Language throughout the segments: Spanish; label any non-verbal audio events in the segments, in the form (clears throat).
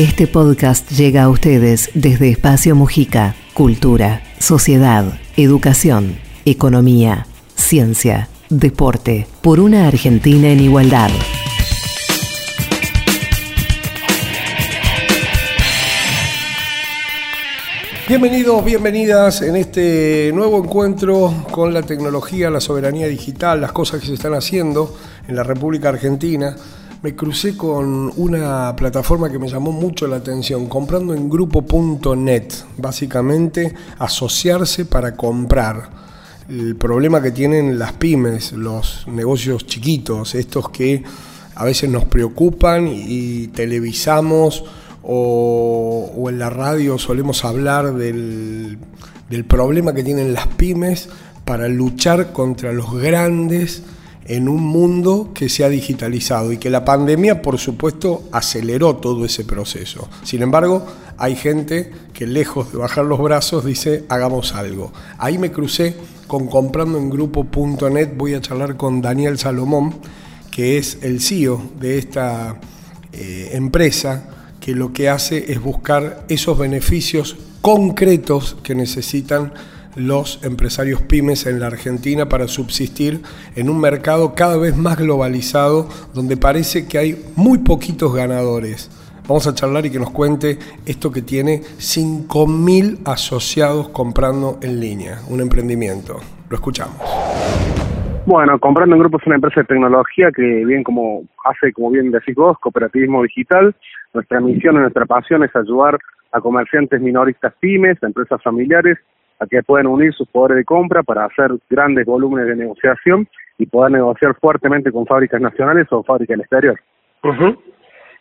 Este podcast llega a ustedes desde Espacio Mujica. Cultura, sociedad, educación, economía, ciencia, deporte, por una Argentina en igualdad. Bienvenidos, bienvenidas en este nuevo encuentro con la tecnología, la soberanía digital, las cosas que se están haciendo en la República Argentina me crucé con una plataforma que me llamó mucho la atención, comprando en grupo.net, básicamente asociarse para comprar. El problema que tienen las pymes, los negocios chiquitos, estos que a veces nos preocupan y televisamos o, en la radio solemos hablar del, del problema que tienen las pymes para luchar contra los grandes en un mundo que se ha digitalizado y que la pandemia, por supuesto, aceleró todo ese proceso. Sin embargo, hay gente que lejos de bajar los brazos dice, hagamos algo. Ahí me crucé con comprando en grupo.net, voy a charlar con Daniel Salomón, que es el CEO de esta eh, empresa, que lo que hace es buscar esos beneficios concretos que necesitan los empresarios pymes en la Argentina para subsistir en un mercado cada vez más globalizado donde parece que hay muy poquitos ganadores. Vamos a charlar y que nos cuente esto que tiene 5.000 asociados comprando en línea, un emprendimiento. Lo escuchamos. Bueno, Comprando en Grupo es una empresa de tecnología que bien como hace, como bien decís vos, cooperativismo digital. Nuestra misión y nuestra pasión es ayudar a comerciantes minoristas pymes, a empresas familiares a que puedan unir sus poderes de compra para hacer grandes volúmenes de negociación y poder negociar fuertemente con fábricas nacionales o fábricas del exterior.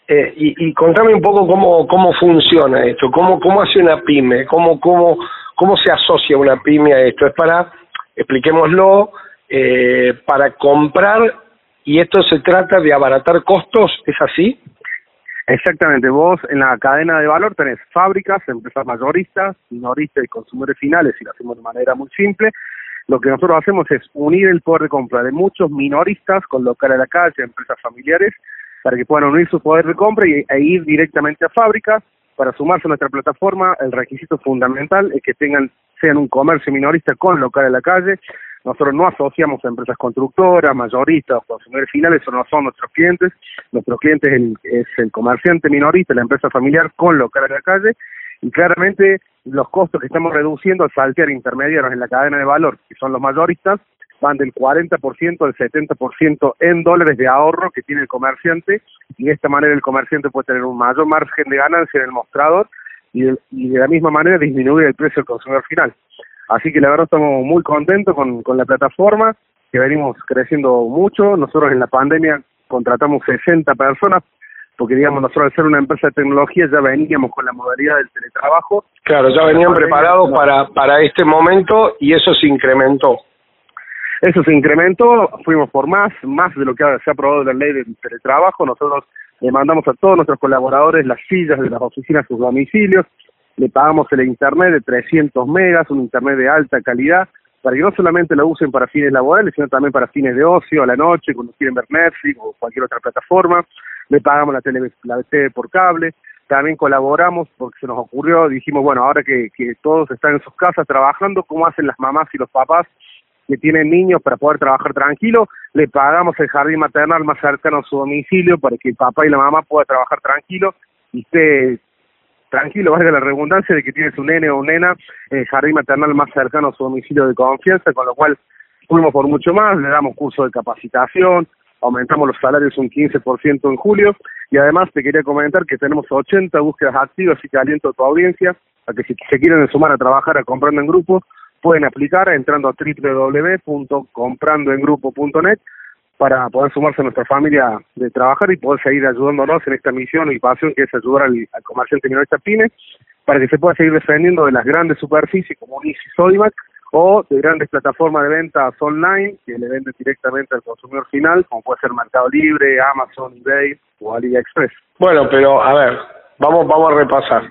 eh, y, y, contame un poco cómo, cómo funciona esto, cómo, cómo hace una pyme, cómo, cómo, cómo se asocia una pyme a esto. Es para, expliquémoslo, eh, para comprar y esto se trata de abaratar costos, ¿es así? Exactamente, vos en la cadena de valor tenés fábricas, empresas mayoristas, minoristas y consumidores finales, y lo hacemos de manera muy simple. Lo que nosotros hacemos es unir el poder de compra de muchos minoristas con local a la calle, empresas familiares, para que puedan unir su poder de compra y, e ir directamente a fábricas. Para sumarse a nuestra plataforma, el requisito fundamental es que tengan sean un comercio minorista con local a la calle, nosotros no asociamos a empresas constructoras, mayoristas, consumidores finales, eso no son nuestros clientes. Nuestros clientes es el, comerciante minorista, la empresa familiar con local en la calle. Y claramente los costos que estamos reduciendo al saltear intermediarios en la cadena de valor, que son los mayoristas, van del 40% al 70% en dólares de ahorro que tiene el comerciante y de esta manera el comerciante puede tener un mayor margen de ganancia en el mostrador y de la misma manera disminuir el precio del consumidor final. Así que la verdad estamos muy contentos con, con la plataforma, que venimos creciendo mucho. Nosotros en la pandemia contratamos 60 personas, porque digamos nosotros al ser una empresa de tecnología ya veníamos con la modalidad del teletrabajo. Claro, ya venían preparados para, para este momento y eso se incrementó. Eso se incrementó, fuimos por más, más de lo que se ha aprobado la ley del teletrabajo. Nosotros le mandamos a todos nuestros colaboradores las sillas de las oficinas a sus domicilios, le pagamos el internet de 300 megas, un internet de alta calidad, para que no solamente lo usen para fines laborales, sino también para fines de ocio, a la noche, cuando quieren ver Netflix o cualquier otra plataforma. Le pagamos la tele, la TV por cable. También colaboramos porque se nos ocurrió, dijimos, bueno, ahora que, que todos están en sus casas trabajando, ¿cómo hacen las mamás y los papás que tienen niños para poder trabajar tranquilo? Le pagamos el jardín maternal más cercano a su domicilio para que el papá y la mamá puedan trabajar tranquilo y esté tranquilo, valga la redundancia, de que tienes un nene o una nena en el jardín maternal más cercano a su domicilio de confianza, con lo cual fuimos por mucho más, le damos curso de capacitación, aumentamos los salarios un 15% en julio y además te quería comentar que tenemos 80 búsquedas activas y que aliento a tu audiencia a que si se quieren sumar a trabajar a comprando en grupo pueden aplicar entrando a www.comprandoengrupo.net para poder sumarse a nuestra familia de trabajar y poder seguir ayudándonos en esta misión y pasión que es ayudar al, al comerciante minorista PYME para que se pueda seguir defendiendo de las grandes superficies como Unis y o de grandes plataformas de ventas online que le venden directamente al consumidor final, como puede ser Mercado Libre, Amazon, eBay o AliExpress. Bueno, pero a ver, vamos, vamos a repasar.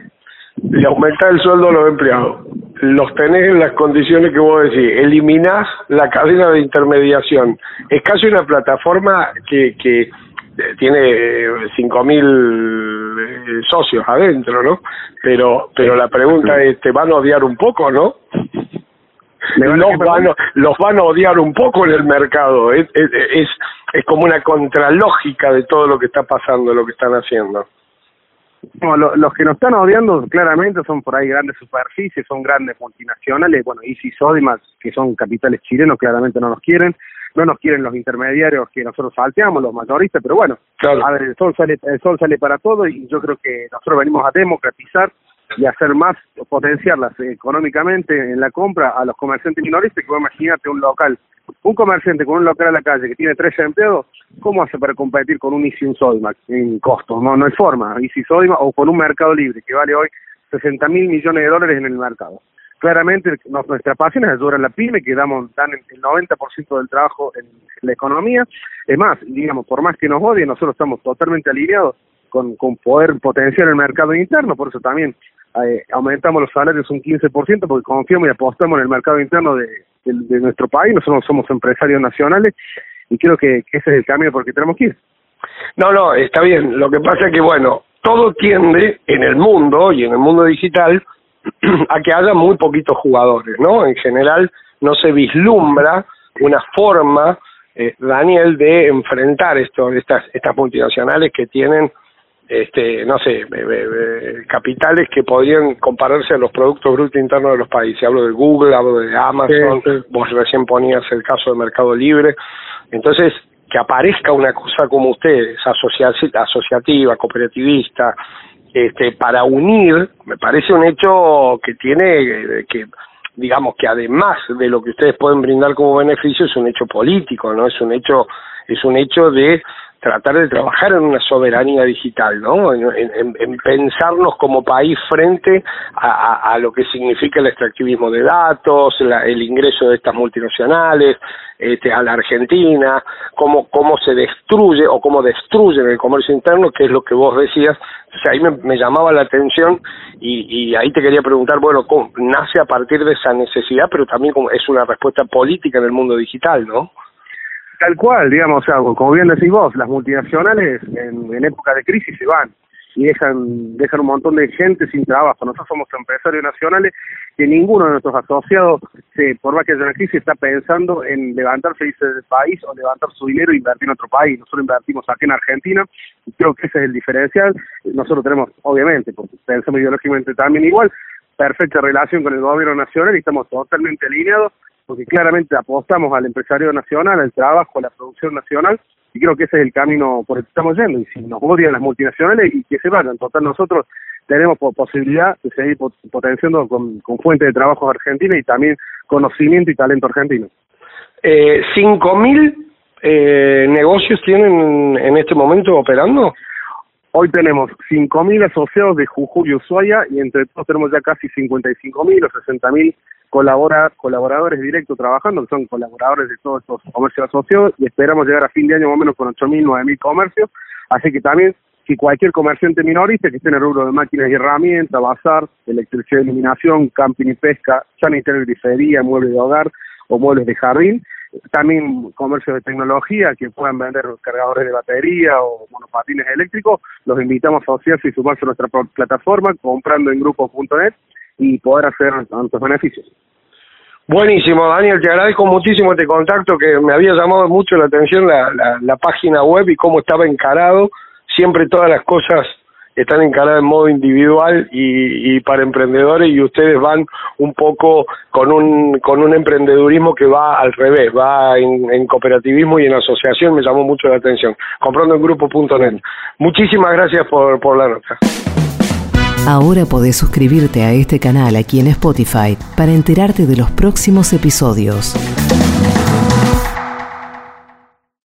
Le aumenta el sueldo a los empleados, los tenés en las condiciones que vos decís, eliminás la cadena de intermediación. Es casi una plataforma que, que eh, tiene 5.000 eh, socios adentro, ¿no? Pero, pero la pregunta es, ¿te van a odiar un poco, no? Los van, los van a odiar un poco en el mercado. Es, es, es, es como una contralógica de todo lo que está pasando, lo que están haciendo. No, los que nos están odiando claramente son por ahí grandes superficies, son grandes multinacionales, bueno, Easy Sodimac, que son capitales chilenos, claramente no nos quieren, no nos quieren los intermediarios que nosotros salteamos, los mayoristas, pero bueno, a ver, el sol sale, el sol sale para todo y yo creo que nosotros venimos a democratizar y hacer más, potenciarlas económicamente en la compra a los comerciantes minoristas, que imagínate un local, un comerciante con un local a la calle que tiene tres empleados, ¿cómo hace para competir con un Easy un en costo? No, no hay forma, Easy Sodimac o con un mercado libre que vale hoy 60 mil millones de dólares en el mercado. Claramente nuestra pasión es ayudar a la pyme, que damos, dan el 90% del trabajo en la economía. Es más, digamos, por más que nos odien, nosotros estamos totalmente alineados con poder potenciar el mercado interno, por eso también eh, aumentamos los salarios un 15% porque confiamos y apostamos en el mercado interno de, de, nuestro país, nosotros somos empresarios nacionales y creo que, ese es el camino por el que tenemos que ir. No, no, está bien. Lo que pasa es que, bueno, todo tiende en el mundo y en el mundo digital (clears throat) a que haya muy poquitos jugadores, ¿no? En general no se vislumbra una forma, eh, Daniel, de enfrentar esto, estas, estas multinacionales que tienen este, no sé, capitales que podrían compararse a los productos brutos internos de los países. Hablo de Google, hablo de Amazon, vos recién ponías el caso del Mercado Libre. Entonces, que aparezca una cosa como ustedes, asociativa, cooperativista, este, para unir, me parece un hecho que tiene que digamos que además de lo que ustedes pueden brindar como beneficio es un hecho político, no es un hecho es un hecho de tratar de trabajar en una soberanía digital, ¿no? En, pensarnos como país frente a, lo que significa el extractivismo de datos, el ingreso de estas multinacionales, este, a la Argentina, cómo, cómo se destruye o cómo destruyen el comercio interno, que es lo que vos decías. O sea, ahí me, llamaba la atención y, y, ahí te quería preguntar, bueno, ¿cómo, nace a partir de esa necesidad, pero también es una respuesta política en el mundo digital, ¿no? Tal cual, digamos, o sea, como bien decís vos, las multinacionales en, en época de crisis se van y dejan, dejan un montón de gente sin trabajo. Nosotros somos empresarios nacionales que ninguno de nuestros asociados, se, por más que haya una crisis, está pensando en levantarse del país o levantar su dinero e invertir en otro país. Nosotros invertimos aquí en Argentina y creo que ese es el diferencial. Nosotros tenemos, obviamente, porque pensamos ideológicamente también igual, perfecta relación con el gobierno nacional y estamos totalmente alineados porque claramente apostamos al empresario nacional, al trabajo, a la producción nacional, y creo que ese es el camino por el que estamos yendo. Y si nos odian las multinacionales, y que se vayan. Total, nosotros tenemos posibilidad de seguir potenciando con, con fuentes de trabajo argentina y también conocimiento y talento argentino. Eh, ¿5.000 eh, negocios tienen en este momento operando? Hoy tenemos 5.000 asociados de Jujuy y Ushuaia y entre todos tenemos ya casi 55.000 o 60.000 colabora, colaboradores directos trabajando, que son colaboradores de todos estos comercios asociados, y esperamos llegar a fin de año más o menos con 8.000, 9.000 comercios. Así que también, si cualquier comerciante minorista que esté en el rubro de máquinas y herramientas, bazar, electricidad y iluminación, camping y pesca, sanitario y grifería, muebles de hogar o muebles de jardín, también comercios de tecnología que puedan vender cargadores de batería o monopatines eléctricos, los invitamos a asociarse y sumarse a nuestra plataforma comprando en grupos.net y poder hacer tantos beneficios. Buenísimo, Daniel, te agradezco muchísimo este contacto que me había llamado mucho la atención la, la, la página web y cómo estaba encarado. Siempre todas las cosas están encaradas en modo individual y, y, para emprendedores y ustedes van un poco con un con un emprendedurismo que va al revés, va en, en cooperativismo y en asociación, me llamó mucho la atención. Comprando en grupo.net. Muchísimas gracias por, por la nota. Ahora podés suscribirte a este canal aquí en Spotify para enterarte de los próximos episodios.